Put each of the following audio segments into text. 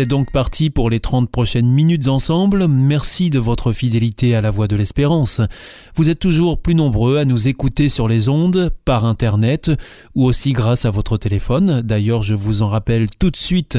C'est donc parti pour les 30 prochaines minutes ensemble. Merci de votre fidélité à la voix de l'espérance. Vous êtes toujours plus nombreux à nous écouter sur les ondes, par Internet ou aussi grâce à votre téléphone. D'ailleurs, je vous en rappelle tout de suite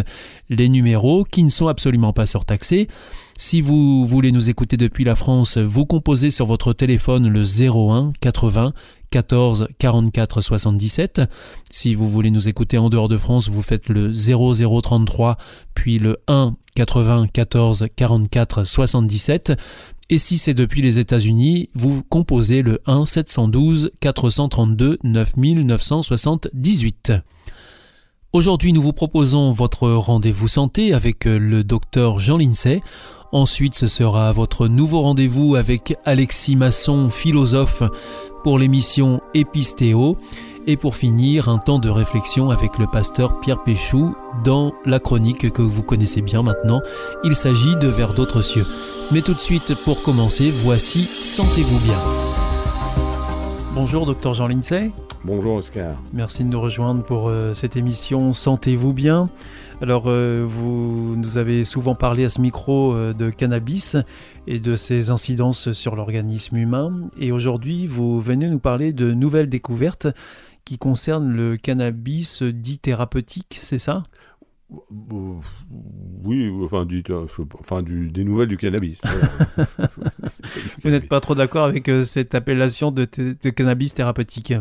les numéros qui ne sont absolument pas surtaxés. Si vous voulez nous écouter depuis la France, vous composez sur votre téléphone le 01 80 14 44 77. Si vous voulez nous écouter en dehors de France, vous faites le 0033 puis le 1 80 14 44 77. Et si c'est depuis les États-Unis, vous composez le 1 712 432 9978. Aujourd'hui, nous vous proposons votre rendez-vous santé avec le docteur Jean Lincey. Ensuite, ce sera votre nouveau rendez-vous avec Alexis Masson, philosophe, pour l'émission Épistéo. Et pour finir, un temps de réflexion avec le pasteur Pierre Péchou dans la chronique que vous connaissez bien maintenant. Il s'agit de Vers d'autres cieux. Mais tout de suite, pour commencer, voici Sentez-vous bien. Bonjour, docteur Jean Lindsay. Bonjour Oscar. Merci de nous rejoindre pour euh, cette émission Sentez-vous bien. Alors, euh, vous nous avez souvent parlé à ce micro euh, de cannabis et de ses incidences sur l'organisme humain. Et aujourd'hui, vous venez nous parler de nouvelles découvertes qui concernent le cannabis dit thérapeutique, c'est ça? Oui, enfin, du, enfin du, des nouvelles du cannabis. Vous n'êtes pas trop d'accord avec euh, cette appellation de, de cannabis thérapeutique?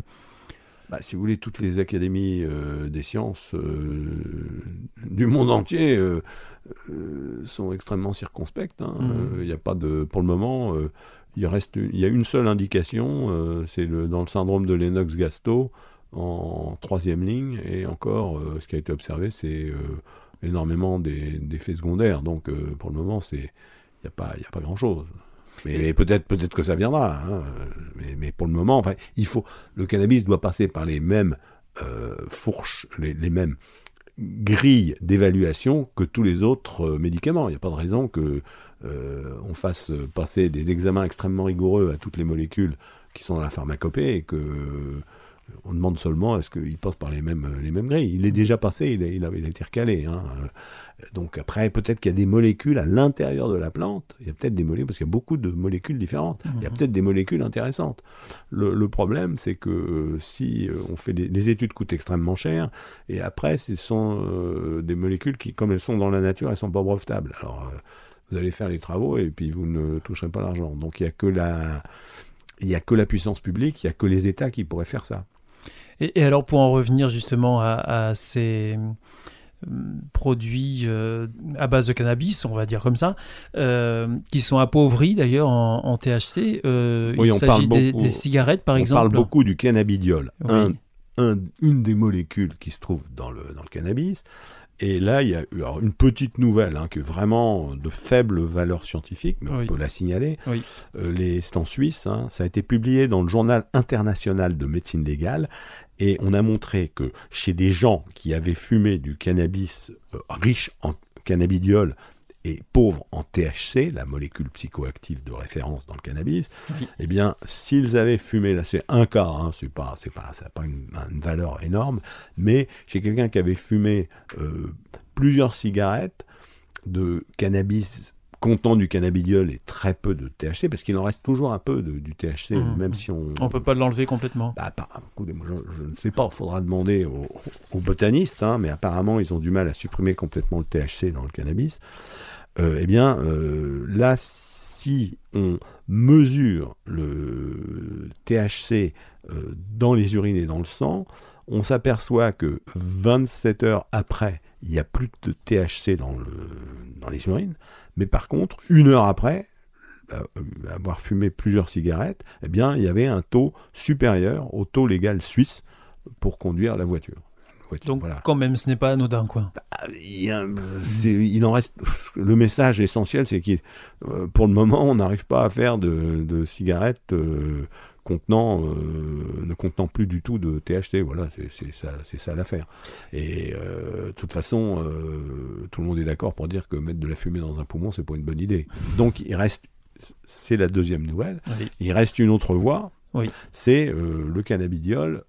Bah, si vous voulez, toutes les académies euh, des sciences euh, du monde entier euh, sont extrêmement circonspectes. Hein. Il mmh. a pas de, pour le moment, il reste, il y a une seule indication, c'est le, dans le syndrome de Lennox-Gastaut en troisième ligne, et encore, ce qui a été observé, c'est énormément d'effets secondaires. Donc, pour le moment, c'est, il n'y a pas, il a pas grand-chose. Mais, peut-être peut-être que ça viendra. Hein. Mais, pour le moment, enfin, il faut le cannabis doit passer par les mêmes euh, fourches, les, mêmes grilles d'évaluation que tous les autres euh, médicaments. Il n'y a pas de raison que euh, on fasse passer des examens extrêmement rigoureux à toutes les molécules qui sont dans la pharmacopée et que on demande seulement est-ce qu'il passe par les mêmes, les mêmes grilles. Il est déjà passé, il, il, a, été recalé. Hein. Donc après, peut-être qu'il y a des molécules à l'intérieur de la plante. Il y a peut-être des molécules, parce qu'il y a beaucoup de molécules différentes. Il y a mhm. peut-être des molécules intéressantes. Le, problème, c'est que euh, si euh, on fait des, les études coûtent extrêmement cher, et après, ce sont euh, des molécules qui, comme elles sont dans la nature, elles sont pas brevetables. Alors, vous allez faire les travaux et puis vous ne toucherez pas l'argent. Donc il n'y a que la il y a que la puissance publique, il n'y a que les États qui pourraient faire ça. Et, alors pour en revenir justement à, ces euh, produits euh, à base de cannabis, on va dire comme ça, euh, qui sont appauvris d'ailleurs en, THC. il s'agit des, cigarettes par exemple. On parle beaucoup du cannabidiol, une des molécules qui se trouve dans le, dans le cannabis. Et là, il y a eu une petite nouvelle, hein, qui est vraiment de faible valeur scientifique, mais on peut la signaler. les, c'est en Suisse, hein, ça a été publié dans le journal international de médecine légale, et on a montré que chez des gens qui avaient fumé du cannabis euh, riche en cannabidiol et pauvre en THC, la molécule psychoactive de référence dans le cannabis, eh bien, s'ils avaient fumé, là c'est un cas, hein, c'est pas, c'est pas, ça n'a pas une, valeur énorme, mais chez quelqu'un qui avait fumé euh, plusieurs cigarettes de cannabis contenant du cannabidiol et très peu de THC, parce qu'il en reste toujours un peu de, du THC, mmh. même si on... On peut pas l'enlever complètement bah, je, ne sais pas, il faudra demander aux, botanistes, hein, mais apparemment ils ont du mal à supprimer complètement le THC dans le cannabis. Euh, eh bien, euh, là, si on mesure le THC euh, dans les urines et dans le sang, on s'aperçoit que 27 heures après, il n'y a plus de THC dans, dans les urines, mais par contre, une heure après, avoir fumé plusieurs cigarettes, eh bien, il y avait un taux supérieur au taux légal suisse pour conduire la voiture. Donc, quand même, ce n'est pas anodin, quoi. Bah, il, en reste. Le message essentiel, c'est que euh, pour le moment, on n'arrive pas à faire de, cigarettes euh, contenant, euh, ne contenant plus du tout de THC. Voilà, c'est ça, ça l'affaire. Et euh, de toute façon, tout le monde est d'accord pour dire que mettre de la fumée dans un poumon, c'est pas une bonne idée. Donc il reste, c'est la deuxième nouvelle. Il reste une autre voie. Oui. C'est le cannabidiol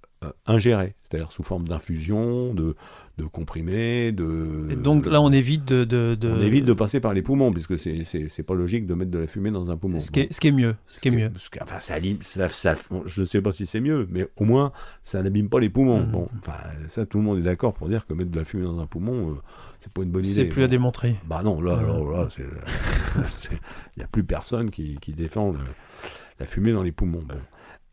ingéré, c'est-à-dire sous forme d'infusion, de, de comprimés, de... donc là, on évite de, de, On évite de passer par les poumons, puisque c'est, pas logique de mettre de la fumée dans un poumon. Ce, qui, est, ce qui est mieux. Ce, qui est mieux. enfin, ça, ça, je ne sais pas si c'est mieux, mais au moins, ça n'abîme pas les poumons. Mhm. Bon, enfin, ça, tout le monde est d'accord pour dire que mettre de la fumée dans un poumon, euh, c'est pas une bonne idée. C'est plus à démontrer. Bah non, là, là, là, il n'y a plus personne qui, qui défend la fumée dans les poumons.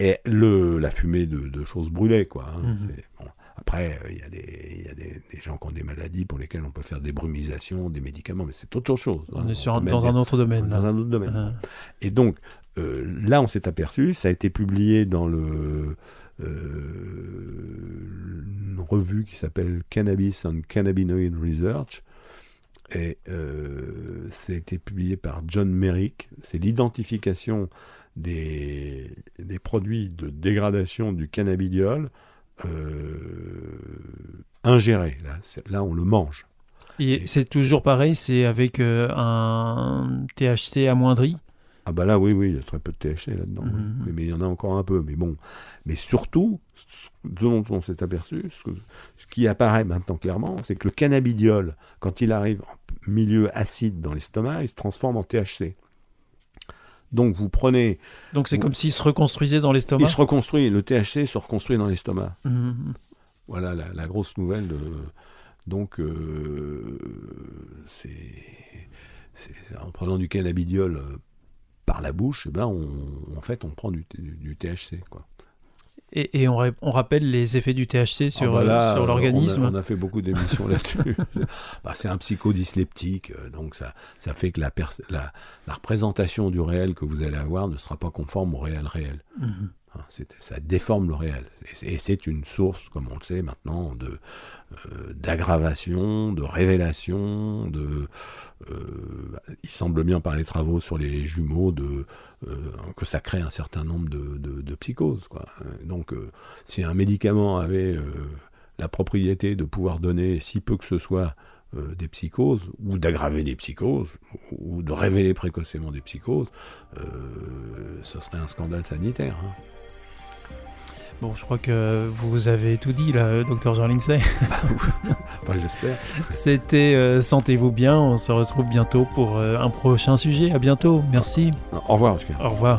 Et le, la fumée de, choses brûlées, quoi. Hein, mhm. bon. Après, euh, il y a, des, y a des, gens qui ont des maladies pour lesquelles on peut faire des brumisations, des médicaments, mais c'est autre chose. Hein. On est sur dans un autre domaine. Dans un autre domaine. Ah. Et donc, euh, là, on s'est aperçu, ça a été publié dans le, euh, une revue qui s'appelle Cannabis and Cannabinoid Research. Et ça a été publié par John Merrick. C'est l'identification des, des, produits de dégradation du cannabidiol euh, ingéré. Là, là, on le mange. Et, c'est toujours pareil, c'est avec euh, un THC amoindri? Ah bah là, oui, oui, il y a très peu de THC là-dedans. Mhm. mais, il y en a encore un peu. Mais bon, mais surtout, ce dont on s'est aperçu, ce, ce, qui apparaît maintenant clairement, c'est que le cannabidiol, quand il arrive en milieu acide dans l'estomac, il se transforme en THC. Donc vous prenez. Donc c'est comme s'il se reconstruisait dans l'estomac. Il se reconstruit, le THC se reconstruit dans l'estomac. Mmh, mmh, mmh. Voilà la, grosse nouvelle. Donc euh, c'est en prenant du cannabidiol euh, par la bouche, eh ben en fait on prend du, du THC quoi. Et, on, rappelle les effets du THC ah sur, bah sur l'organisme. On, a fait beaucoup d'émissions là-dessus. Bah, c'est un psychodysleptique, euh, donc ça, ça fait que la, la, la, représentation du réel que vous allez avoir ne sera pas conforme au réel réel. Mhm. Ça déforme le réel. Et c'est une source, comme on le sait maintenant, de, euh, d'aggravation, de révélation, de, euh, il semble bien par les travaux sur les jumeaux de, euh, que ça crée un certain nombre de, psychoses. Donc si un médicament avait la propriété de pouvoir donner si peu que ce soit des psychoses, ou d'aggraver des psychoses, ou de révéler précocement des psychoses, ce serait un scandale sanitaire. Hein. Bon, je crois que vous avez tout dit là, docteur Jean Lindsay. enfin, j'espère. C'était euh, Sentez-vous bien. On se retrouve bientôt pour euh, un prochain sujet. À bientôt. Merci. Au revoir, Oscar. Au revoir.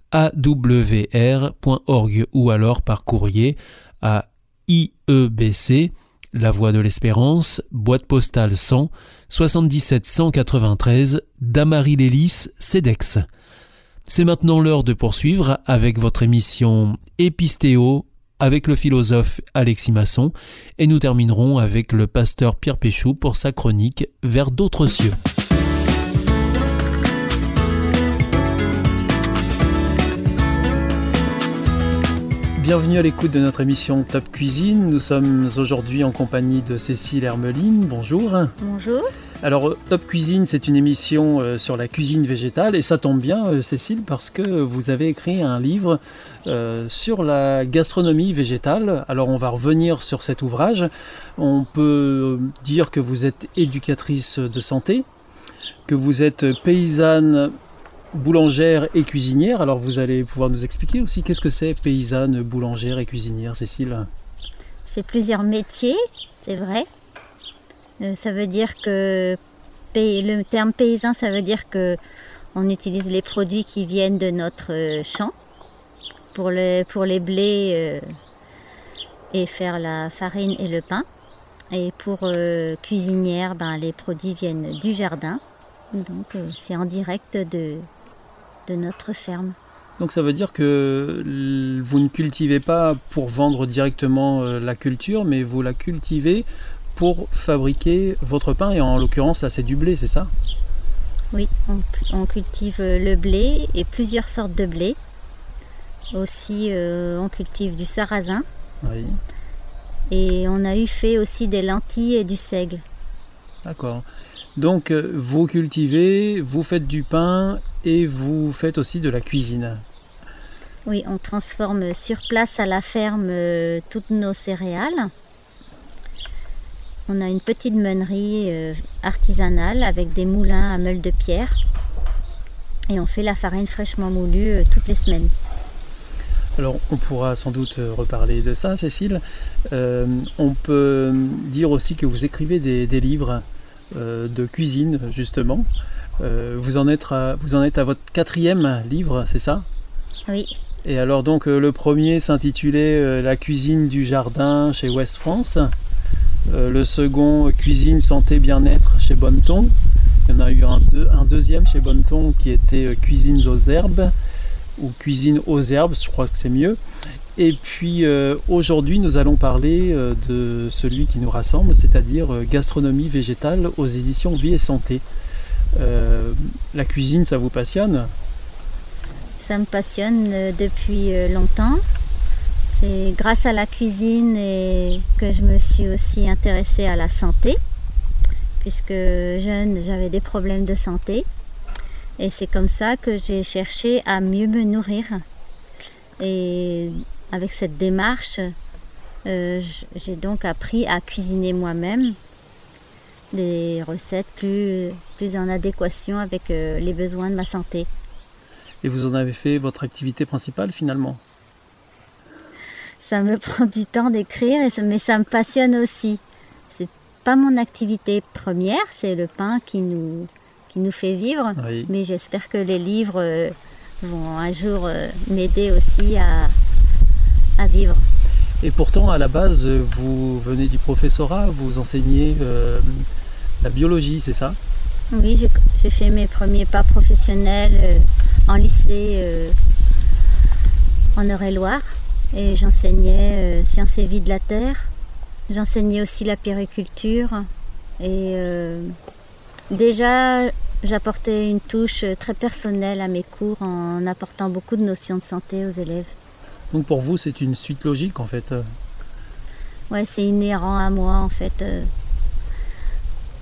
awr.org ou alors par courrier à IEBC, La Voie de l'Espérance, boîte postale 100 77 193 Damary-Lélis, CEDEX. C'est maintenant l'heure de poursuivre avec votre émission Épistéo avec le philosophe Alexis Masson et nous terminerons avec le pasteur Pierre Péchou pour sa chronique Vers d'autres cieux. Bienvenue à l'écoute de notre émission Top Cuisine. Nous sommes aujourd'hui en compagnie de Cécile Hermeline. Bonjour. Bonjour. Alors Top Cuisine, c'est une émission euh, sur la cuisine végétale et ça tombe bien euh, Cécile parce que vous avez écrit un livre euh, sur la gastronomie végétale. Alors on va revenir sur cet ouvrage. On peut dire que vous êtes éducatrice de santé, que vous êtes paysanne boulangère et cuisinière. Alors vous allez pouvoir nous expliquer aussi qu'est-ce que c'est paysanne, boulangère et cuisinière, Cécile? C'est plusieurs métiers, c'est vrai. Euh, ça veut dire que le terme paysan, ça veut dire que on utilise les produits qui viennent de notre euh, champ pour, pour les blés euh, et faire la farine et le pain. Et pour cuisinière, ben, les produits viennent du jardin. Donc c'est en direct de, de notre ferme. Donc ça veut dire que vous ne cultivez pas pour vendre directement euh, la culture, mais vous la cultivez pour fabriquer votre pain, et en l'occurrence là c'est du blé, c'est ça? Oui, on, cultive le blé et plusieurs sortes de blé. Aussi euh, on cultive du sarrasin. Oui. Et on a eu fait aussi des lentilles et du seigle. D'accord. Donc euh, vous cultivez, vous faites du pain et vous faites aussi de la cuisine. Oui, on transforme sur place à la ferme euh, toutes nos céréales. On a une petite meunerie euh, artisanale avec des moulins à meule de pierre. Et on fait la farine fraîchement moulue toutes les semaines. Alors on pourra sans doute reparler de ça, Cécile. on peut dire aussi que vous écrivez des livres de cuisine, justement. Euh, vous, en êtes à, vous en êtes à votre quatrième livre, c'est ça? Oui. Et alors donc euh, le premier s'intitulait La cuisine du jardin chez West France. le second Cuisine, santé, bien-être chez Bonneton. Il y en a eu un, un deuxième chez Bonneton qui était Cuisine aux herbes ou Cuisine aux herbes, je crois que c'est mieux. Et puis euh, aujourd'hui, nous allons parler euh, de celui qui nous rassemble, c'est-à-dire euh, gastronomie végétale aux éditions Vie et Santé. la cuisine, ça vous passionne? Ça me passionne depuis longtemps. C'est grâce à la cuisine et que je me suis aussi intéressée à la santé, puisque jeune, j'avais des problèmes de santé. Et c'est comme ça que j'ai cherché à mieux me nourrir. Et avec cette démarche, euh, j'ai donc appris à cuisiner moi-même des recettes plus, plus en adéquation avec euh, les besoins de ma santé. Et vous en avez fait votre activité principale finalement? Ça me prend du temps d'écrire, mais ça me passionne aussi. C'est pas mon activité première, c'est le pain qui nous, qui nous fait vivre. Mais j'espère que les livres euh, vont un jour m'aider aussi à, vivre. Et pourtant, à la base, vous venez du professorat, vous enseignez euh, la biologie, c'est ça? Oui, j'ai fait mes premiers pas professionnels euh, en lycée euh, en Eure-et-Loire et j'enseignais sciences et vie de la terre. J'enseignais aussi la périculture et déjà j'apportais une touche très personnelle à mes cours en apportant beaucoup de notions de santé aux élèves. Donc pour vous, c'est une suite logique en fait Ouais, c'est inhérent à moi en fait. Euh.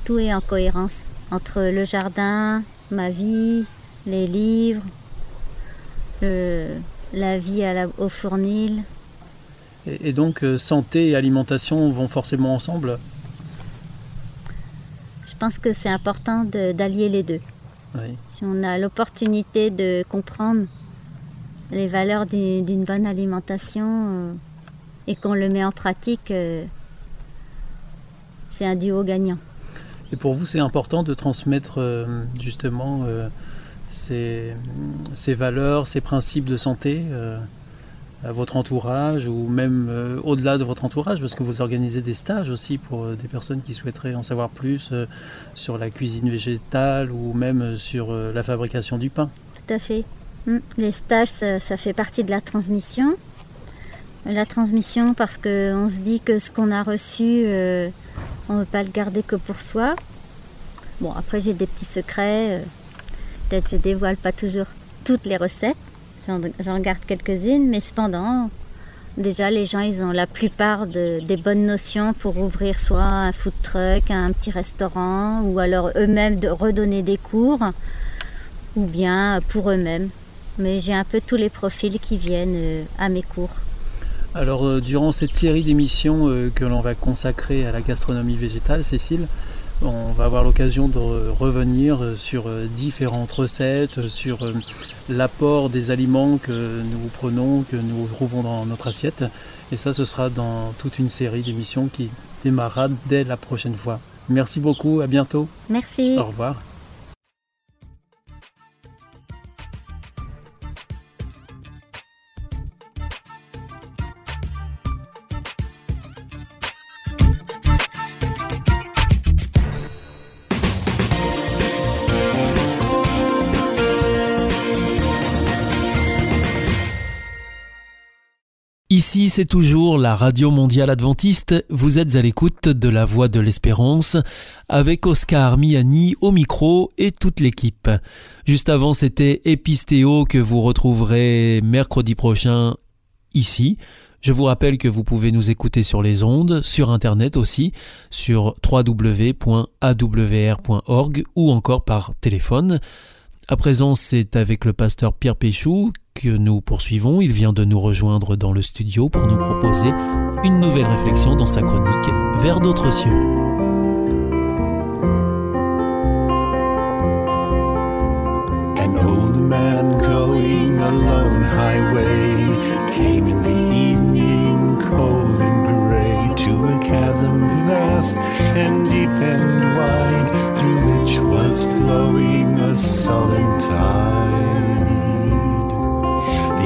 Tout est en cohérence entre le jardin, ma vie, les livres, la vie à la, au fournil. Et, donc euh, santé et alimentation vont forcément ensemble? Je pense que c'est important d'allier les deux. Si on a l'opportunité de comprendre les valeurs d'une bonne alimentation euh, et qu'on le met en pratique, euh, c'est un duo gagnant. Et pour vous, c'est important de transmettre euh, justement ces, valeurs, ces principes de santé à votre entourage ou même au-delà de votre entourage parce que vous organisez des stages aussi pour des personnes qui souhaiteraient en savoir plus sur la cuisine végétale ou même sur la fabrication du pain. Tout à fait. Mm. Les stages, ça, fait partie de la transmission. La transmission parce qu'on se dit que ce qu'on a reçu, euh, on ne veut pas le garder que pour soi. Bon, après j'ai des petits secrets. Euh, peut-être je dévoile pas toujours toutes les recettes. J'en garde quelques-unes, mais cependant, déjà les gens ils ont la plupart des bonnes notions pour ouvrir soit un food truck, un petit restaurant, ou alors eux-mêmes de redonner des cours, ou bien pour eux-mêmes. Mais j'ai un peu tous les profils qui viennent euh, à mes cours. Alors euh, durant cette série d'émissions euh, que l'on va consacrer à la gastronomie végétale, Cécile, on va avoir l'occasion de revenir sur différentes recettes, sur l'apport des aliments que nous prenons, que nous trouvons dans notre assiette. Et ça, ce sera dans toute une série d'émissions qui démarrera dès la prochaine fois. Merci beaucoup, à bientôt. Merci. Au revoir. Ici, c'est toujours la Radio Mondiale Adventiste. Vous êtes à l'écoute de la Voix de l'Espérance avec Oscar Miani au micro et toute l'équipe. Juste avant, c'était Épistéo que vous retrouverez mercredi prochain ici. Je vous rappelle que vous pouvez nous écouter sur les ondes, sur Internet aussi, sur www.awr.org ou encore par téléphone. À présent, c'est avec le pasteur Pierre Péchou que nous poursuivons. Il vient de nous rejoindre dans le studio pour nous proposer une nouvelle réflexion dans sa chronique Vers d'autres cieux. In the a chasm.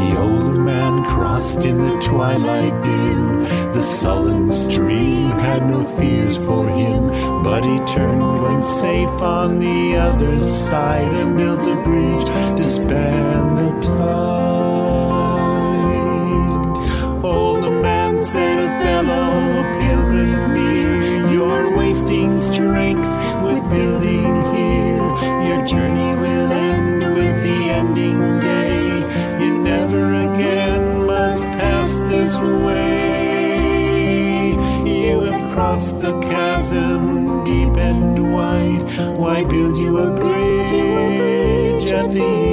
The old man crossed in the twilight dim. The sullen stream had no fears for him, but he turned when safe on the other side and built a bridge to span the tide. Old man said, a fellow pilgrim near, you're wasting strength with building way. You have crossed the chasm deep and wide. Why build you a bridge at the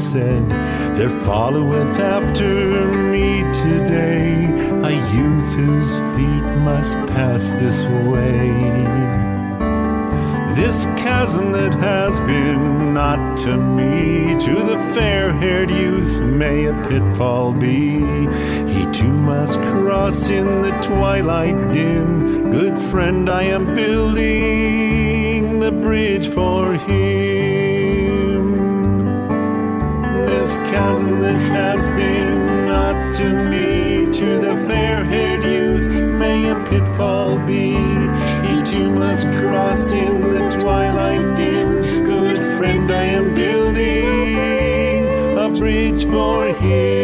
said. There followeth after me today a youth whose feet must pass this way. This chasm that has been not to me, to the fair haired youth may a pitfall be. He too must cross in the twilight dim. Good friend, I am building the bridge for him. Chasm that has been not to me, to the fair haired youth may a pitfall be. He too must cross in the twilight dim. Good friend, I am building a bridge for him.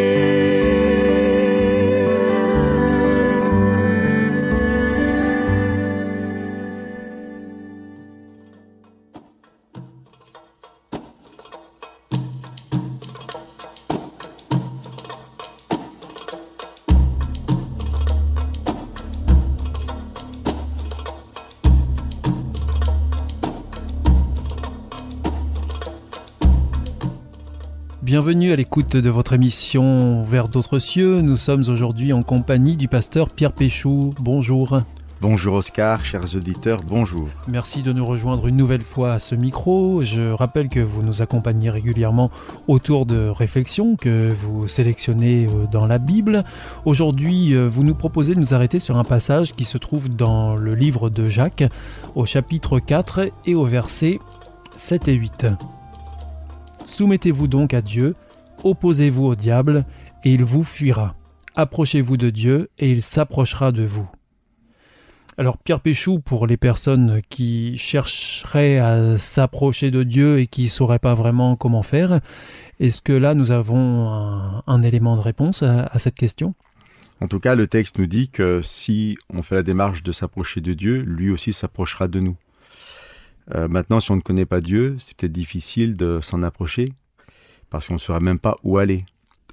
Bienvenue à l'écoute de votre émission Vers d'autres cieux. Nous sommes aujourd'hui en compagnie du pasteur Pierre Péchou. Bonjour. Bonjour Oscar, chers auditeurs, bonjour. Merci de nous rejoindre une nouvelle fois à ce micro. Je rappelle que vous nous accompagnez régulièrement autour de réflexions que vous sélectionnez euh, dans la Bible. Aujourd'hui, euh, vous nous proposez de nous arrêter sur un passage qui se trouve dans le livre de Jacques, au chapitre 4 et au verset 7 et 8. Soumettez-vous donc à Dieu, opposez-vous au diable, et il vous fuira. Approchez-vous de Dieu, et il s'approchera de vous. Alors Pierre Péchou, pour les personnes qui chercheraient à s'approcher de Dieu et qui ne sauraient pas vraiment comment faire, est-ce que là nous avons un, élément de réponse à, cette question? En tout cas, le texte nous dit que si on fait la démarche de s'approcher de Dieu, lui aussi s'approchera de nous. Euh, maintenant, si on ne connaît pas Dieu, c'est peut-être difficile de s'en approcher parce qu'on ne saura même pas où aller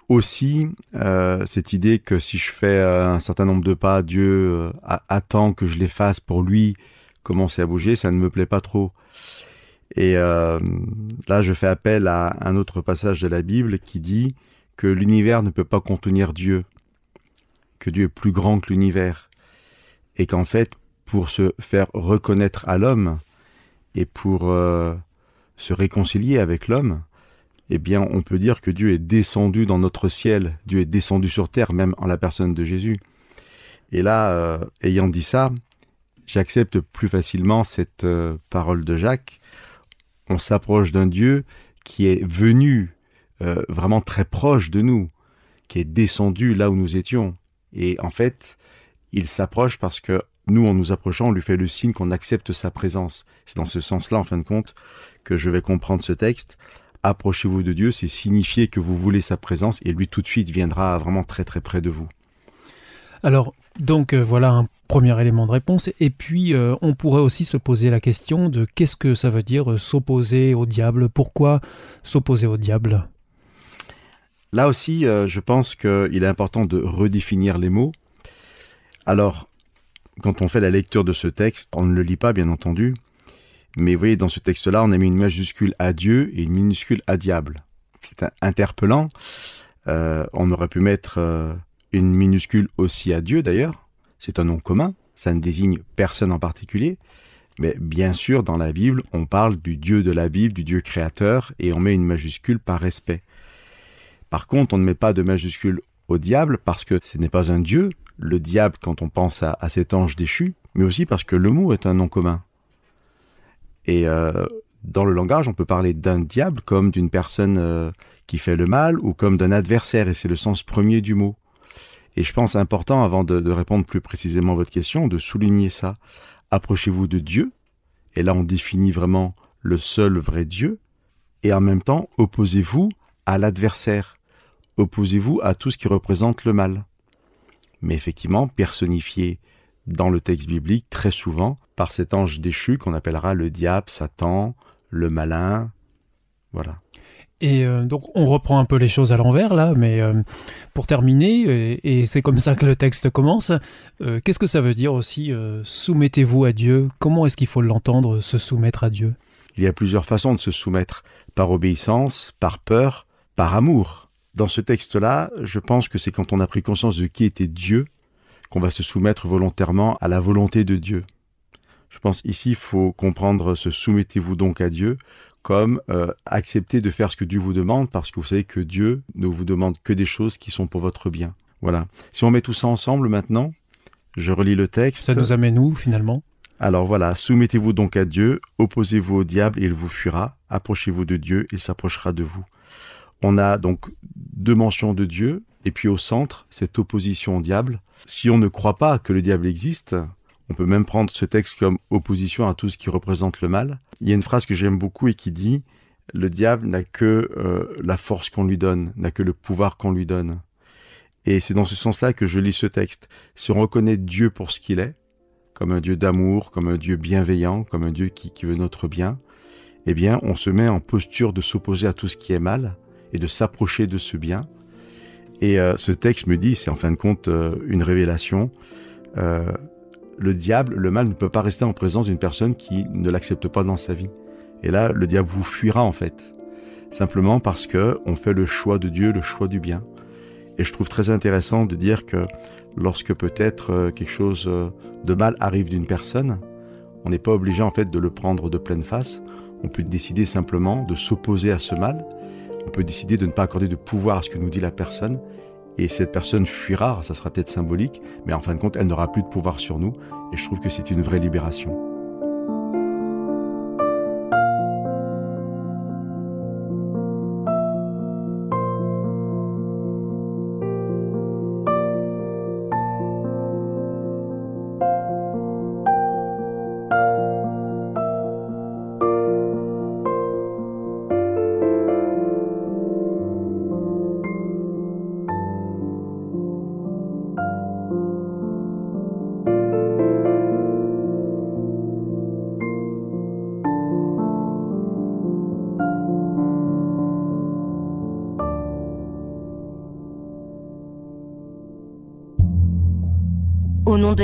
aussi euh, cette idée que si je fais euh, un certain nombre de pas, Dieu attend que je les fasse pour lui commencer à bouger, ça ne me plaît pas trop. Et là, je fais appel à un autre passage de la Bible qui dit que l'univers ne peut pas contenir Dieu, que Dieu est plus grand que l'univers, et qu'en fait, pour se faire reconnaître à l'homme et pour se réconcilier avec l'homme, eh bien, on peut dire que Dieu est descendu dans notre ciel, Dieu est descendu sur terre, même en la personne de Jésus. Et là, euh, ayant dit ça, j'accepte plus facilement cette euh, parole de Jacques. On s'approche d'un Dieu qui est venu euh, vraiment très proche de nous, qui est descendu là où nous étions. Et en fait, il s'approche parce que nous, en nous approchant, on lui fait le signe qu'on accepte sa présence. C'est dans ce sens-là, en fin de compte, que je vais comprendre ce texte approchez-vous de Dieu, c'est signifier que vous voulez sa présence et lui tout de suite viendra vraiment très très près de vous. Alors, donc euh, voilà un premier élément de réponse. Et puis, euh, on pourrait aussi se poser la question de qu'est-ce que ça veut dire euh, s'opposer au diable? Pourquoi s'opposer au diable? Là aussi, je pense qu'il est important de redéfinir les mots. Alors, quand on fait la lecture de ce texte, on ne le lit pas, bien entendu, mais vous voyez, dans ce texte-là, on a mis une majuscule à Dieu et une minuscule à diable. C'est interpellant. Euh, on aurait pu mettre euh, une minuscule aussi à Dieu d'ailleurs. C'est un nom commun. Ça ne désigne personne en particulier. Mais bien sûr, dans la Bible, on parle du Dieu de la Bible, du Dieu créateur, et on met une majuscule par respect. Par contre, on ne met pas de majuscule au diable parce que ce n'est pas un Dieu, le diable, quand on pense à cet ange déchu, mais aussi parce que le mot est un nom commun. Et euh, dans le langage, on peut parler d'un diable comme d'une personne euh, qui fait le mal ou comme d'un adversaire, et c'est le sens premier du mot. Et je pense important, avant de, de, répondre plus précisément à votre question, de souligner ça. Approchez-vous de Dieu, et là on définit vraiment le seul vrai Dieu, et en même temps, opposez-vous à l'adversaire, opposez-vous à tout ce qui représente le mal. Mais effectivement, personnifier dans le texte biblique très souvent par cet ange déchu qu'on appellera le diable, Satan, le malin. Voilà. Et euh, donc on reprend un peu les choses à l'envers là, mais euh, pour terminer, et, c'est comme ça que le texte commence, euh, qu'est-ce que ça veut dire aussi soumettez-vous à Dieu? Comment est-ce qu'il faut l'entendre, se soumettre à Dieu? Il y a plusieurs façons de se soumettre, par obéissance, par peur, par amour. Dans ce texte-là, je pense que c'est quand on a pris conscience de qui était Dieu qu'on va se soumettre volontairement à la volonté de Dieu. Je pense ici, il faut comprendre ce soumettez-vous donc à Dieu comme euh, accepter de faire ce que Dieu vous demande parce que vous savez que Dieu ne vous demande que des choses qui sont pour votre bien. Voilà. Si on met tout ça ensemble maintenant, je relis le texte. Ça nous amène où finalement? Alors voilà, soumettez-vous donc à Dieu, opposez-vous au diable et il vous fuira, approchez-vous de Dieu, il s'approchera de vous. On a donc deux mentions de Dieu, et puis au centre, cette opposition au diable. Si on ne croit pas que le diable existe, on peut même prendre ce texte comme opposition à tout ce qui représente le mal. Il y a une phrase que j'aime beaucoup et qui dit Le diable n'a que euh, la force qu'on lui donne, n'a que le pouvoir qu'on lui donne. Et c'est dans ce sens-là que je lis ce texte. Si on reconnaît Dieu pour ce qu'il est, comme un Dieu d'amour, comme un Dieu bienveillant, comme un Dieu qui, qui veut notre bien, eh bien, on se met en posture de s'opposer à tout ce qui est mal et de s'approcher de ce bien et euh, ce texte me dit, c'est en fin de compte euh, une révélation, euh, le diable, le mal ne peut pas rester en présence d'une personne qui ne l'accepte pas dans sa vie. Et là, le diable vous fuira en fait, simplement parce que on fait le choix de Dieu, le choix du bien. Et je trouve très intéressant de dire que lorsque peut-être quelque chose de mal arrive d'une personne, on n'est pas obligé en fait de le prendre de pleine face. On peut décider simplement de s'opposer à ce mal on peut décider de ne pas accorder de pouvoir à ce que nous dit la personne, et cette personne fuira, ça sera peut-être symbolique, mais en fin de compte, elle n'aura plus de pouvoir sur nous, et je trouve que c'est une vraie libération.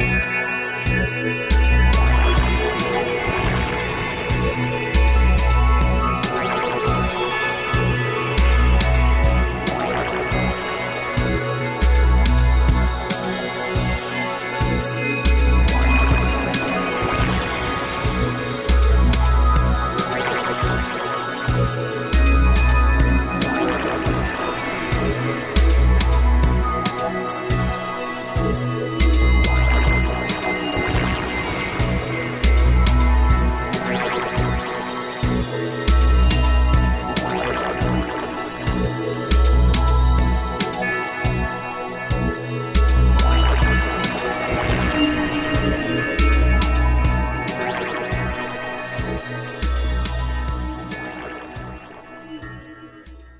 Bye.